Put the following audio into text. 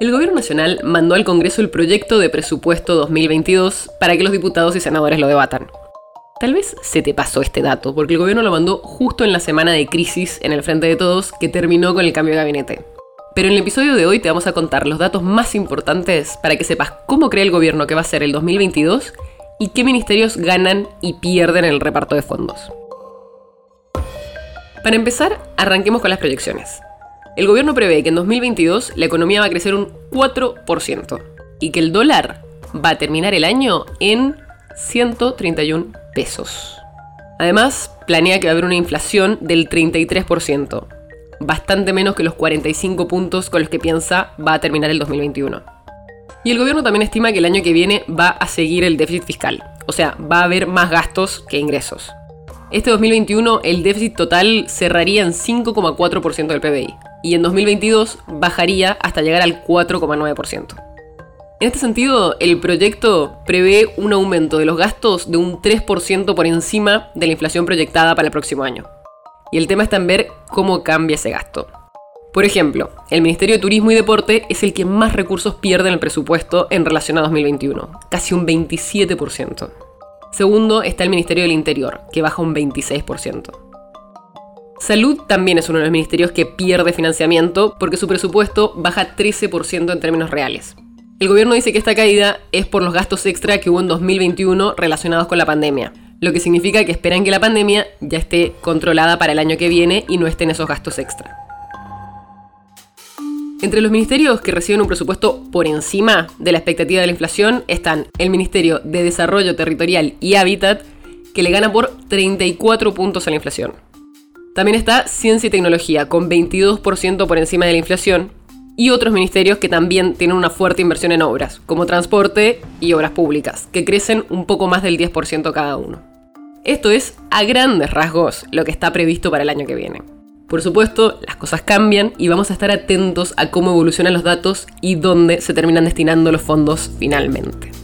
El Gobierno Nacional mandó al Congreso el proyecto de presupuesto 2022 para que los diputados y senadores lo debatan. Tal vez se te pasó este dato, porque el gobierno lo mandó justo en la semana de crisis en el Frente de Todos que terminó con el cambio de gabinete. Pero en el episodio de hoy te vamos a contar los datos más importantes para que sepas cómo cree el gobierno que va a ser el 2022 y qué ministerios ganan y pierden en el reparto de fondos. Para empezar, arranquemos con las proyecciones. El gobierno prevé que en 2022 la economía va a crecer un 4% y que el dólar va a terminar el año en 131 pesos. Además, planea que va a haber una inflación del 33%, bastante menos que los 45 puntos con los que piensa va a terminar el 2021. Y el gobierno también estima que el año que viene va a seguir el déficit fiscal, o sea, va a haber más gastos que ingresos. Este 2021 el déficit total cerraría en 5,4% del PBI, y en 2022 bajaría hasta llegar al 4,9%. En este sentido, el proyecto prevé un aumento de los gastos de un 3% por encima de la inflación proyectada para el próximo año. Y el tema está en ver cómo cambia ese gasto. Por ejemplo, el Ministerio de Turismo y Deporte es el que más recursos pierde en el presupuesto en relación a 2021, casi un 27%. Segundo está el Ministerio del Interior, que baja un 26%. Salud también es uno de los ministerios que pierde financiamiento porque su presupuesto baja 13% en términos reales. El gobierno dice que esta caída es por los gastos extra que hubo en 2021 relacionados con la pandemia, lo que significa que esperan que la pandemia ya esté controlada para el año que viene y no estén esos gastos extra. Entre los ministerios que reciben un presupuesto por encima de la expectativa de la inflación están el Ministerio de Desarrollo Territorial y Hábitat, que le gana por 34 puntos a la inflación. También está Ciencia y Tecnología, con 22% por encima de la inflación, y otros ministerios que también tienen una fuerte inversión en obras, como transporte y obras públicas, que crecen un poco más del 10% cada uno. Esto es, a grandes rasgos, lo que está previsto para el año que viene. Por supuesto, las cosas cambian y vamos a estar atentos a cómo evolucionan los datos y dónde se terminan destinando los fondos finalmente.